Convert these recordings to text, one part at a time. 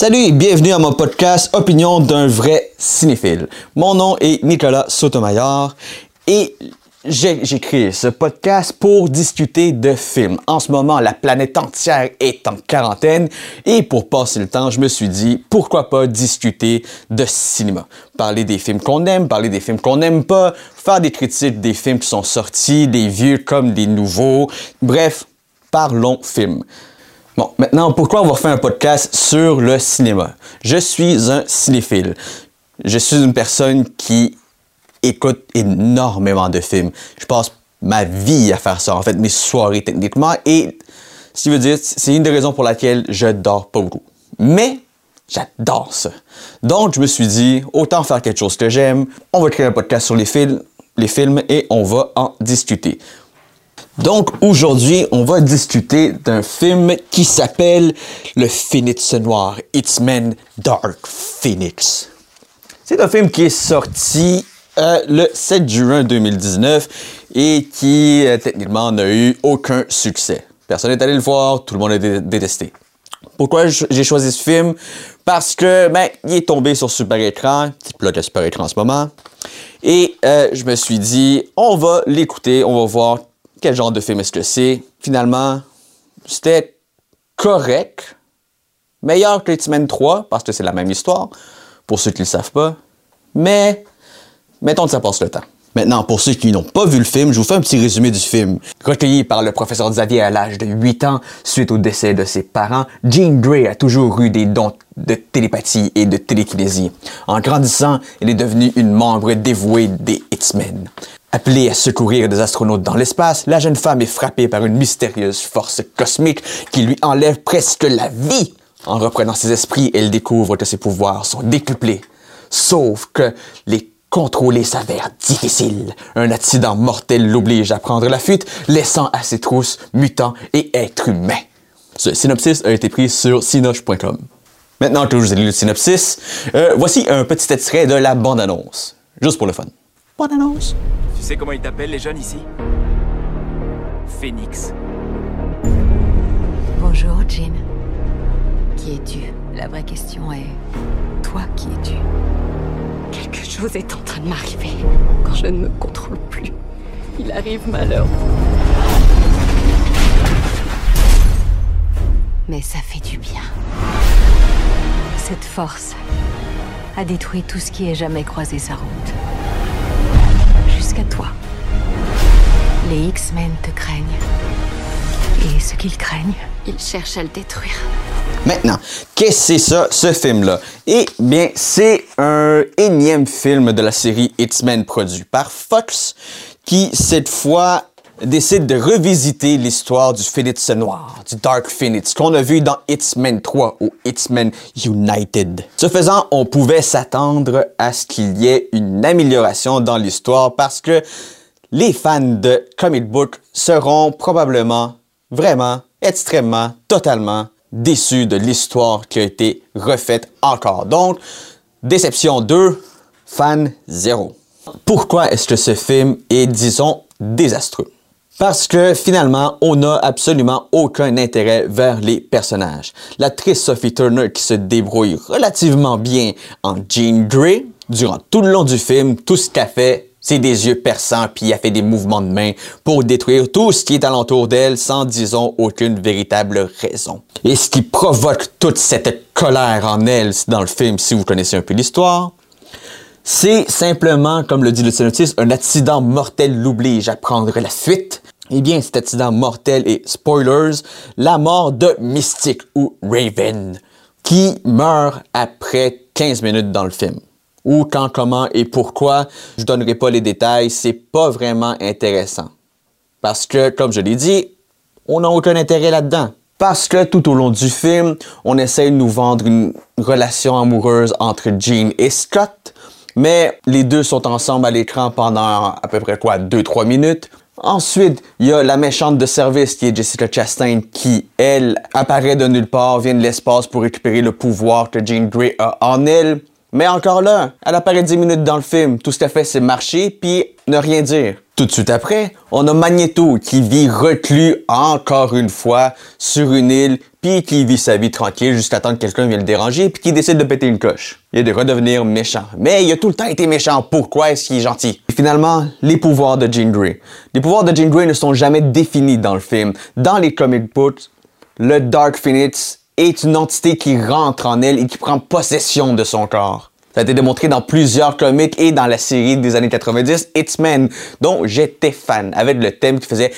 Salut et bienvenue à mon podcast Opinion d'un vrai cinéphile. Mon nom est Nicolas Sotomayor et j'ai créé ce podcast pour discuter de films. En ce moment, la planète entière est en quarantaine et pour passer le temps, je me suis dit pourquoi pas discuter de cinéma? Parler des films qu'on aime, parler des films qu'on n'aime pas, faire des critiques des films qui sont sortis, des vieux comme des nouveaux. Bref, parlons films. Bon, maintenant, pourquoi va faire un podcast sur le cinéma? Je suis un cinéphile. Je suis une personne qui écoute énormément de films. Je passe ma vie à faire ça, en fait, mes soirées techniquement. Et qui veut dire, c'est une des raisons pour laquelle je dors pas beaucoup. Mais j'adore ça. Donc, je me suis dit, autant faire quelque chose que j'aime. On va créer un podcast sur les films, les films et on va en discuter. Donc aujourd'hui, on va discuter d'un film qui s'appelle Le Phoenix Noir, It's Men Dark Phoenix. C'est un film qui est sorti euh, le 7 juin 2019 et qui euh, techniquement n'a eu aucun succès. Personne n'est allé le voir, tout le monde a détesté. Pourquoi j'ai choisi ce film? Parce que, ben, il est tombé sur Super Écran, petite plug à Super Écran en ce moment. Et euh, je me suis dit, on va l'écouter, on va voir quel genre de film est-ce que c'est? Finalement, c'était correct. Meilleur que X-Men 3, parce que c'est la même histoire, pour ceux qui ne le savent pas. Mais mettons que ça passe le temps. Maintenant, pour ceux qui n'ont pas vu le film, je vous fais un petit résumé du film. Recueilli par le professeur Xavier à l'âge de 8 ans, suite au décès de ses parents, Jean Grey a toujours eu des dons de télépathie et de télékinésie. En grandissant, elle est devenue une membre dévouée des X-Men. Appelée à secourir des astronautes dans l'espace, la jeune femme est frappée par une mystérieuse force cosmique qui lui enlève presque la vie. En reprenant ses esprits, elle découvre que ses pouvoirs sont décuplés. Sauf que les Contrôler s'avère difficile. Un accident mortel l'oblige à prendre la fuite, laissant à ses trousses mutants et êtres humains. Ce synopsis a été pris sur sinoche.com. Maintenant que je vous ai lu le synopsis, euh, voici un petit extrait de la bande-annonce. Juste pour le fun. Tu sais comment ils t'appellent les jeunes ici? Phoenix. Bonjour, Jean. Qui es-tu? La vraie question est... Toi, qui es-tu? Quelque chose est en train de m'arriver. Quand je ne me contrôle plus, il arrive malheur. Mais ça fait du bien. Cette force a détruit tout ce qui ait jamais croisé sa route. Jusqu'à toi. Les X-Men te craignent. Et ce qu'ils craignent, ils cherchent à le détruire. Maintenant, qu'est-ce que c'est ça, ce film-là? Eh bien, c'est un énième film de la série X-Men produit par Fox qui, cette fois, décide de revisiter l'histoire du Phoenix noir, du Dark Phoenix, qu'on a vu dans X-Men 3 ou X-Men United. Ce faisant, on pouvait s'attendre à ce qu'il y ait une amélioration dans l'histoire parce que les fans de comic book seront probablement, vraiment, extrêmement, totalement déçu de l'histoire qui a été refaite encore. Donc, déception 2, fan 0. Pourquoi est-ce que ce film est, disons, désastreux? Parce que finalement, on n'a absolument aucun intérêt vers les personnages. L'actrice Sophie Turner qui se débrouille relativement bien en Jean Grey, durant tout le long du film, tout ce qu'elle fait, c'est des yeux perçants, puis elle fait des mouvements de main pour détruire tout ce qui est alentour d'elle sans, disons, aucune véritable raison. Et ce qui provoque toute cette colère en elle dans le film, si vous connaissez un peu l'histoire, c'est simplement, comme le dit le synopsis, un accident mortel l'oblige à prendre la fuite. Eh bien, cet accident mortel est, spoilers, la mort de Mystique ou Raven, qui meurt après 15 minutes dans le film où, quand, comment et pourquoi. Je donnerai pas les détails, c'est pas vraiment intéressant. Parce que, comme je l'ai dit, on n'a aucun intérêt là-dedans. Parce que tout au long du film, on essaie de nous vendre une relation amoureuse entre Jean et Scott, mais les deux sont ensemble à l'écran pendant à peu près quoi, 2-3 minutes. Ensuite, il y a la méchante de service qui est Jessica Chastain qui, elle, apparaît de nulle part, vient de l'espace pour récupérer le pouvoir que Jean Grey a en elle Mais encore là, elle apparaît 10 minutes dans le film. Tout ce qu'elle fait, c'est marcher puis ne rien dire. Tout de suite après, on a Magneto qui vit reclus encore une fois sur une île puis qui vit sa vie tranquille jusqu'à temps que quelqu'un vienne le déranger puis qui décide de péter une coche. Il de redevenir méchant. Mais il a tout le temps été méchant. Pourquoi est-ce qu'il est gentil? Et finalement, les pouvoirs de Jean Grey. Les pouvoirs de Jean Grey ne sont jamais définis dans le film. Dans les comic books, le Dark Phoenix est une entité qui rentre en elle et qui prend possession de son corps. Ça a été démontré dans plusieurs comics et dans la série des années 90, It's Men, dont j'étais fan, avec le thème qui faisait...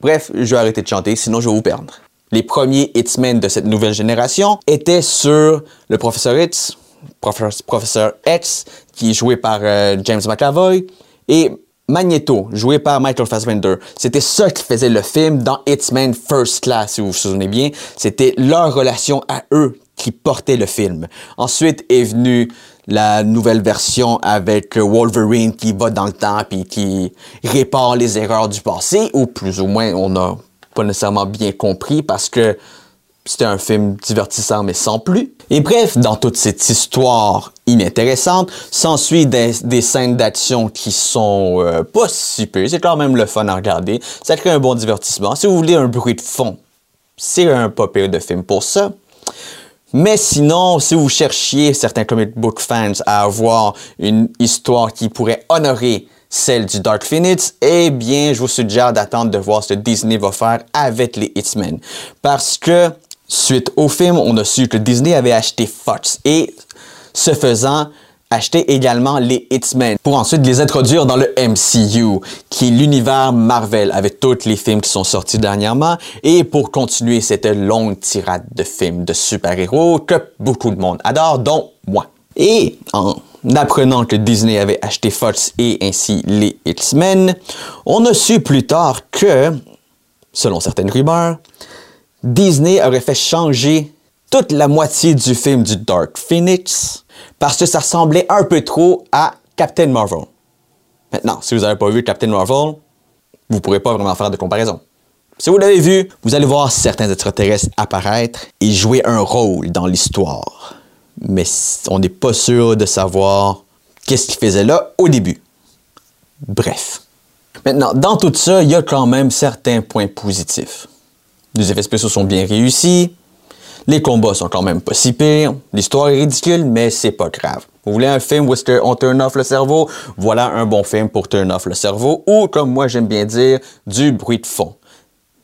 Bref, je vais arrêter de chanter, sinon je vais vous perdre. Les premiers It's Men de cette nouvelle génération étaient sur le Professeur X, Professeur X, qui est joué par euh, James McAvoy, et Magneto, joué par Michael Fassbender. C'était ça qui faisait le film dans It's Men First Class, si vous vous souvenez bien. C'était leur relation à eux qui portait le film. Ensuite est venue la nouvelle version avec Wolverine qui va dans le temps et qui répare les erreurs du passé, ou plus ou moins on n'a pas nécessairement bien compris parce que c'était un film divertissant mais sans plus. Et bref, dans toute cette histoire inintéressante, s'ensuit des, scènes d'action qui sont euh, pas si peu. C'est quand même le fun à regarder. Ça crée un bon divertissement. Si vous voulez un bruit de fond, c'est un pas pire de film pour ça. Mais sinon, si vous cherchiez certains comic book fans à avoir une histoire qui pourrait honorer celle du Dark Phoenix, eh bien, je vous suggère d'attendre de voir ce que Disney va faire avec les Hitmen. Parce que, suite au film, on a su que Disney avait acheté Fox. Et, ce faisant, acheter également les Hitmen pour ensuite les introduire dans le MCU, qui est l'univers Marvel avec tous les films qui sont sortis dernièrement et pour continuer cette longue tirade de films de super-héros que beaucoup de monde adore, dont moi. Et en apprenant que Disney avait acheté Fox et ainsi les X-Men, on a su plus tard que, selon certaines rumeurs, Disney aurait fait changer toute la moitié du film du Dark Phoenix parce que ça ressemblait un peu trop à Captain Marvel. Maintenant, si vous n'avez pas vu Captain Marvel, vous ne pourrez pas vraiment faire de comparaison. Si vous l'avez vu, vous allez voir certains extraterrestres apparaître et jouer un rôle dans l'histoire. Mais on n'est pas sûr de savoir qu'est-ce qu'ils faisaient là au début. Bref. Maintenant, dans tout ça, il y a quand même certains points positifs. Les effets spéciaux sont bien réussis, les combats sont quand même pas si pires. L'histoire est ridicule, mais c'est pas grave. Vous voulez un film où on turn off le cerveau? Voilà un bon film pour turn off le cerveau ou, comme moi j'aime bien dire, du bruit de fond.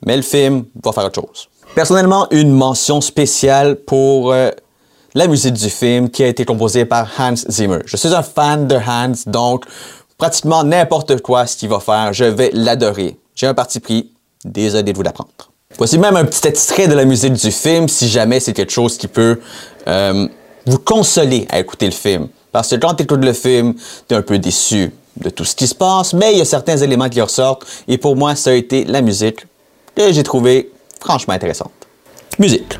Mais le film va faire autre chose. Personnellement, une mention spéciale pour euh, la musique du film qui a été composée par Hans Zimmer. Je suis un fan de Hans, donc pratiquement n'importe quoi ce qu'il va faire, je vais l'adorer. J'ai un parti pris, désolé de vous l'apprendre. Voici même un petit extrait de la musique du film si jamais c'est quelque chose qui peut euh, vous consoler à écouter le film. Parce que quand tu écoutes le film, tu es un peu déçu de tout ce qui se passe, mais il y a certains éléments qui ressortent et pour moi, ça a été la musique que j'ai trouvé franchement intéressante. Musique.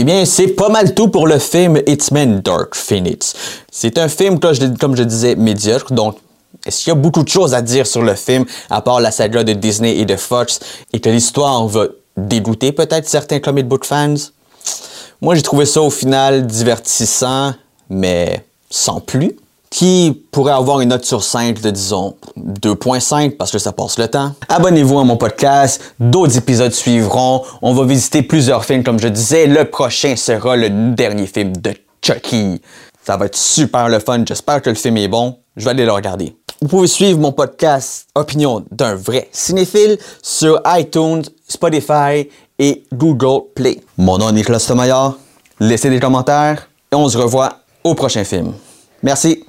Eh bien, c'est pas mal tout pour le film Hitman Dark Phoenix. C'est un film, comme je disais, médiocre, donc est-ce qu'il y a beaucoup de choses à dire sur le film, à part la saga de Disney et de Fox, et que l'histoire va dégoûter peut-être certains comic book fans? Moi, j'ai trouvé ça au final divertissant, mais sans plus qui pourrait avoir une note sur 5 de disons 2.5 parce que ça passe le temps. Abonnez-vous à mon podcast, d'autres épisodes suivront. On va visiter plusieurs films comme je disais. Le prochain sera le dernier film de Chucky. Ça va être super le fun. J'espère que le film est bon. Je vais aller le regarder. Vous pouvez suivre mon podcast Opinion d'un vrai cinéphile sur iTunes, Spotify et Google Play. Mon nom est Nicolas Stomaillard. laissez des commentaires et on se revoit au prochain film. Merci.